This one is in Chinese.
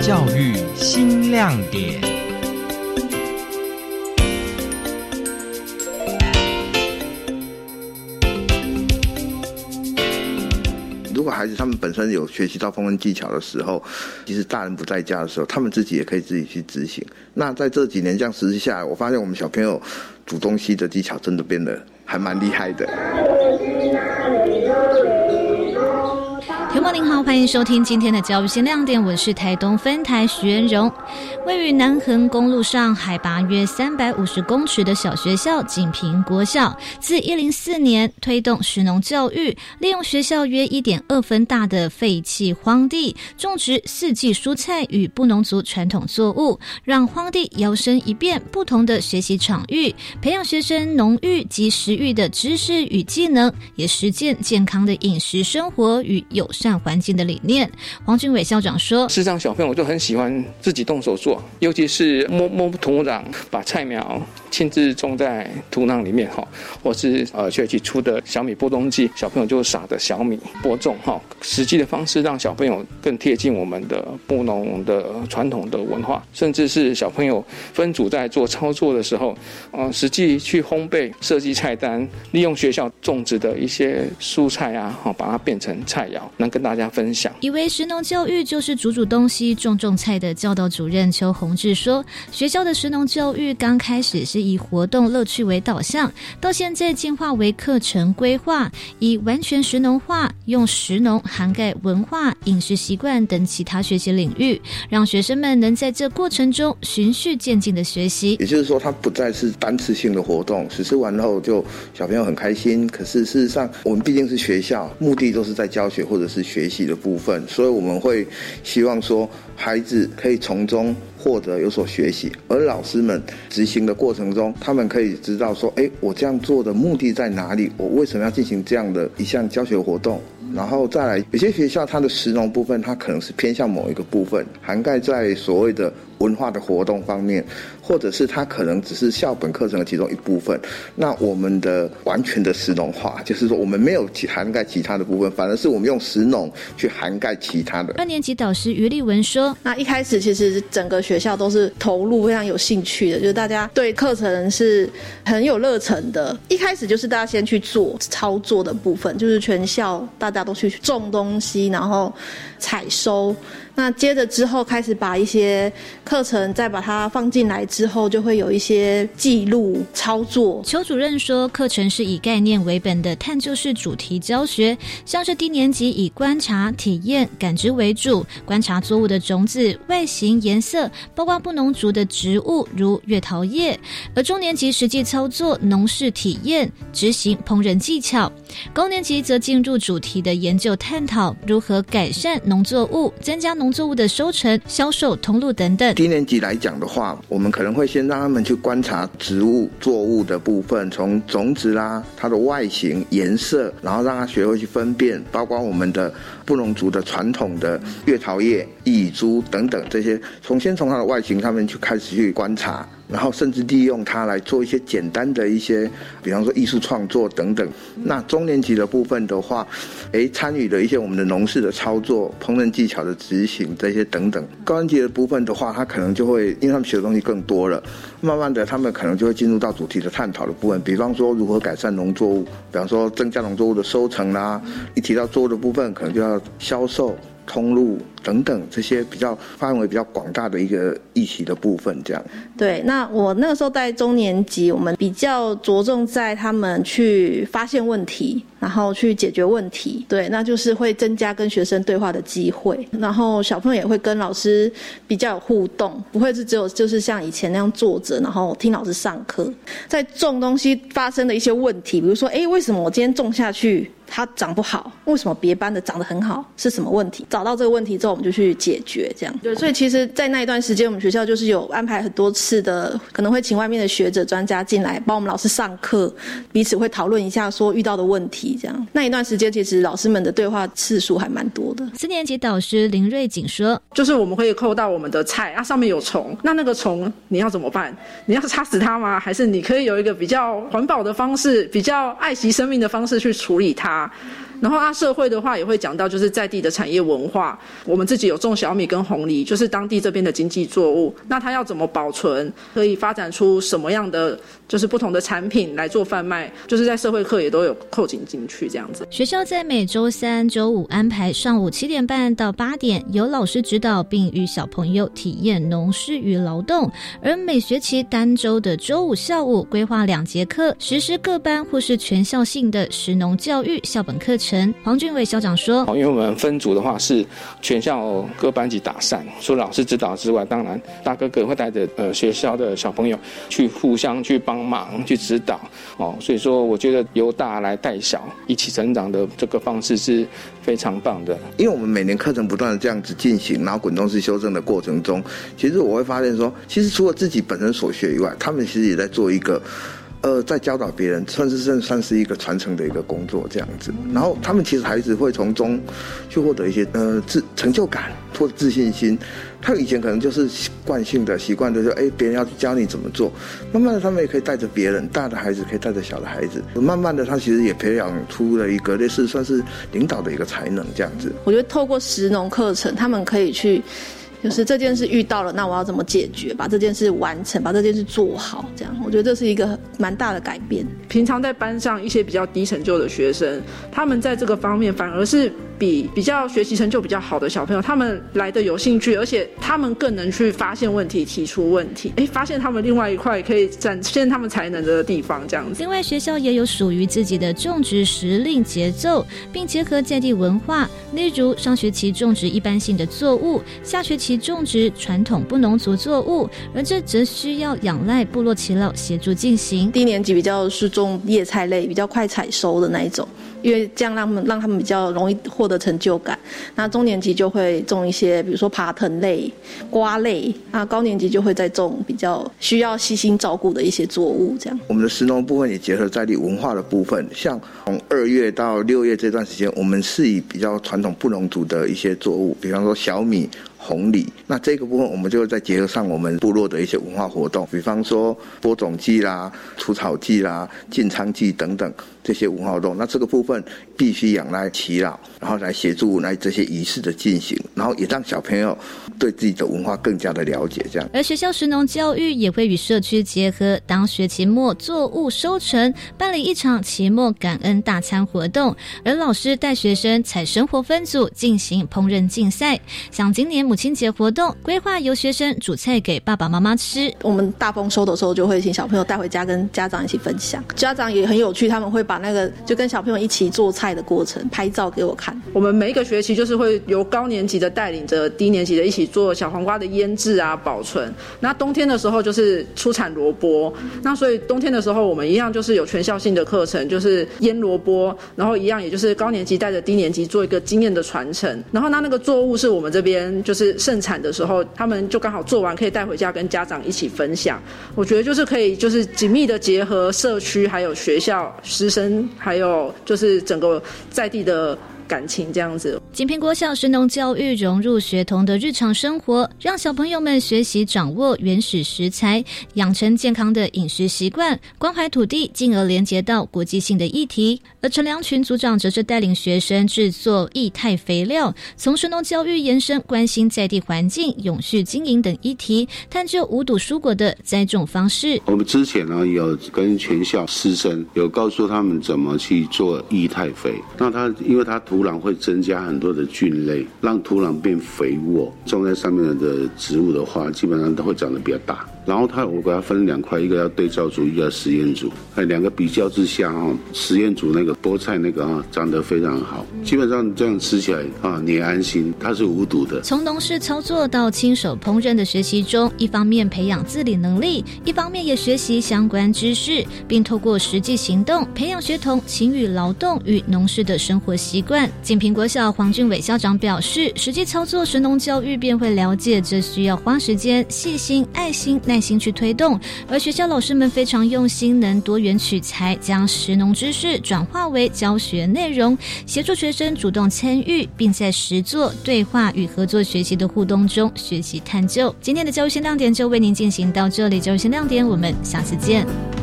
教育新亮点。如果孩子他们本身有学习到烹饪技巧的时候，其实大人不在家的时候，他们自己也可以自己去执行。那在这几年这样实施下来，我发现我们小朋友煮东西的技巧真的变得还蛮厉害的。欢迎收听今天的教育新亮点，我是台东分台徐元荣。位于南横公路上，海拔约三百五十公尺的小学校锦屏国小，自一零四年推动食农教育，利用学校约一点二分大的废弃荒地，种植四季蔬菜与布农族传统作物，让荒地摇身一变不同的学习场域，培养学生农育及食育的知识与技能，也实践健康的饮食生活与友善环境的理念。黄俊伟校长说：“事实上，小朋友就很喜欢自己动手做，尤其是摸摸土壤，把菜苗亲自种在土壤里面哈，或是呃学期出的小米播种季，小朋友就撒的小米播种哈，实际的方式让小朋友更贴近我们的布农的传统的文化，甚至是小朋友分组在做操作的时候，呃，实际去烘焙、设计菜单，利用学校种植的一些蔬菜啊，哈，把它变成菜肴，能跟大家分享。以为食农教育就是煮煮东西、种种菜的教导主任邱宏志说，学校的食农教育刚开始是以活动乐趣为导向，到现在进化为课程规划，以完全食农化，用食农涵盖文化、饮食习惯等其他学习领域，让学生们能在这过程中循序渐进的学习。也就是说，它不再是单次性的活动，实施完后就小朋友很开心。可是事实上，我们毕竟是学校，目的都是在教学或者是学习的部分，所以我们会希望说，孩子可以从中获得有所学习，而老师们执行的过程中，他们可以知道说，哎，我这样做的目的在哪里？我为什么要进行这样的一项教学活动？然后再来，有些学校它的实农部分，它可能是偏向某一个部分，涵盖在所谓的文化的活动方面，或者是它可能只是校本课程的其中一部分。那我们的完全的实农化，就是说我们没有涵盖其他的部分，反而是我们用实农去涵盖其他的。二年级导师于立文说：“那一开始其实整个学校都是投入非常有兴趣的，就是大家对课程是很有热忱的。一开始就是大家先去做操作的部分，就是全校大家。”都去种东西，然后采收。那接着之后开始把一些课程再把它放进来之后，就会有一些记录操作。邱主任说，课程是以概念为本的探究式主题教学，像是低年级以观察、体验、感知为主，观察作物的种子、外形、颜色，包括不农族的植物如月桃叶；而中年级实际操作农事体验、执行烹饪技巧；高年级则进入主题的研究探讨，如何改善农作物，增加。农作物的收成、销售通路等等。低年级来讲的话，我们可能会先让他们去观察植物作物的部分，从种子啦、它的外形、颜色，然后让他学会去分辨，包括我们的布农族的传统的月桃叶、蚁珠等等这些，从先从它的外形上面去开始去观察。然后甚至利用它来做一些简单的一些，比方说艺术创作等等。那中年级的部分的话，诶，参与了一些我们的农事的操作、烹饪技巧的执行这些等等。高年级的部分的话，他可能就会，因为他们学的东西更多了，慢慢的他们可能就会进入到主题的探讨的部分。比方说如何改善农作物，比方说增加农作物的收成啦。一提到作物的部分，可能就要销售。通路等等这些比较范围比较广大的一个议题的部分，这样。对，那我那个时候带中年级，我们比较着重在他们去发现问题，然后去解决问题。对，那就是会增加跟学生对话的机会，然后小朋友也会跟老师比较有互动，不会是只有就是像以前那样坐着，然后听老师上课。在种东西发生的一些问题，比如说，哎，为什么我今天种下去？它长不好，为什么别班的长得很好？是什么问题？找到这个问题之后，我们就去解决。这样对，所以其实，在那一段时间，我们学校就是有安排很多次的，可能会请外面的学者专家进来帮我们老师上课，彼此会讨论一下说遇到的问题。这样那一段时间，其实老师们的对话次数还蛮多的。四年级导师林瑞景说：“就是我们会扣到我们的菜啊，上面有虫，那那个虫你要怎么办？你要杀死它吗？还是你可以有一个比较环保的方式，比较爱惜生命的方式去处理它？”然后啊，社会的话也会讲到，就是在地的产业文化，我们自己有种小米跟红梨，就是当地这边的经济作物。那它要怎么保存？可以发展出什么样的就是不同的产品来做贩卖？就是在社会课也都有扣紧进去这样子。学校在每周三、周五安排上午七点半到八点，由老师指导，并与小朋友体验农事与劳动。而每学期单周的周五下午规划两节课，实施各班或是全校性的实农教育校本课程。黄俊伟校长说：“因为我们分组的话是全校各班级打散，除了老师指导之外，当然大哥哥会带着呃学校的小朋友去互相去帮忙去指导哦。所以说，我觉得由大来带小一起成长的这个方式是非常棒的。因为我们每年课程不断的这样子进行，然后滚动式修正的过程中，其实我会发现说，其实除了自己本身所学以外，他们其实也在做一个。”呃，在教导别人，算是算算是一个传承的一个工作这样子。然后他们其实孩子会从中去获得一些呃自成就感或自信心。他以前可能就是惯性的习惯，的说哎别人要教你怎么做。慢慢的，他们也可以带着别人，大的孩子可以带着小的孩子。慢慢的，他其实也培养出了一个类似算是领导的一个才能这样子。我觉得透过实农课程，他们可以去。就是这件事遇到了，那我要怎么解决？把这件事完成，把这件事做好，这样我觉得这是一个蛮大的改变。平常在班上一些比较低成就的学生，他们在这个方面反而是。比比较学习成就比较好的小朋友，他们来的有兴趣，而且他们更能去发现问题、提出问题，哎，发现他们另外一块可以展现他们才能的地方，这样子。另外，学校也有属于自己的种植时令节奏，并结合在地文化，例如上学期种植一般性的作物，下学期种植传统不农族作物，而这则需要仰赖部落耆老协助进行。低年级比较是种叶菜类，比较快采收的那一种。因为这样让他们让他们比较容易获得成就感。那中年级就会种一些，比如说爬藤类、瓜类。那高年级就会再种比较需要细心照顾的一些作物。这样，我们的石农部分也结合在地文化的部分，像从二月到六月这段时间，我们是以比较传统布农族的一些作物，比方说小米。红礼，那这个部分我们就再结合上我们部落的一些文化活动，比方说播种季啦、除草季啦、进仓季等等这些文化活动。那这个部分必须仰赖祈老，然后来协助来这些仪式的进行，然后也让小朋友对自己的文化更加的了解。这样，而学校食农教育也会与社区结合，当学期末作物收成，办理一场期末感恩大餐活动，而老师带学生采生活分组进行烹饪竞赛，像今年。母亲节活动规划由学生煮菜给爸爸妈妈吃。我们大丰收的时候就会请小朋友带回家跟家长一起分享。家长也很有趣，他们会把那个就跟小朋友一起做菜的过程拍照给我看。我们每一个学期就是会由高年级的带领着低年级的一起做小黄瓜的腌制啊、保存。那冬天的时候就是出产萝卜。那所以冬天的时候我们一样就是有全校性的课程，就是腌萝卜，然后一样也就是高年级带着低年级做一个经验的传承。然后那那个作物是我们这边就是。是盛产的时候，他们就刚好做完，可以带回家跟家长一起分享。我觉得就是可以，就是紧密的结合社区、还有学校、师生，还有就是整个在地的。感情这样子，锦屏国小神农教育融入学童的日常生活，让小朋友们学习掌握原始食材，养成健康的饮食习惯，关怀土地，进而连接到国际性的议题。而陈良群组长则是带领学生制作液态肥料，从神农教育延伸，关心在地环境、永续经营等议题，探究无毒蔬果的栽种方式。我们之前呢有跟全校师生有告诉他们怎么去做液态肥，那他因为他。土壤会增加很多的菌类，让土壤变肥沃。种在上面的植物的话，基本上都会长得比较大。然后他我给它分两块，一个要对照组，一个实验组。哎，两个比较之下啊，实验组那个菠菜那个啊，长得非常好。基本上这样吃起来啊，你也安心，它是无毒的。从农事操作到亲手烹饪的学习中，一方面培养自理能力，一方面也学习相关知识，并透过实际行动培养学童勤于劳动与农事的生活习惯。锦屏国小黄俊伟校长表示，实际操作神农教育便会了解，这需要花时间、细心、爱心、耐心去推动，而学校老师们非常用心，能多元取材，将实农知识转化为教学内容，协助学生主动参与，并在实作、对话与合作学习的互动中学习探究。今天的教育新亮点就为您进行到这里，教育新亮点，我们下次见。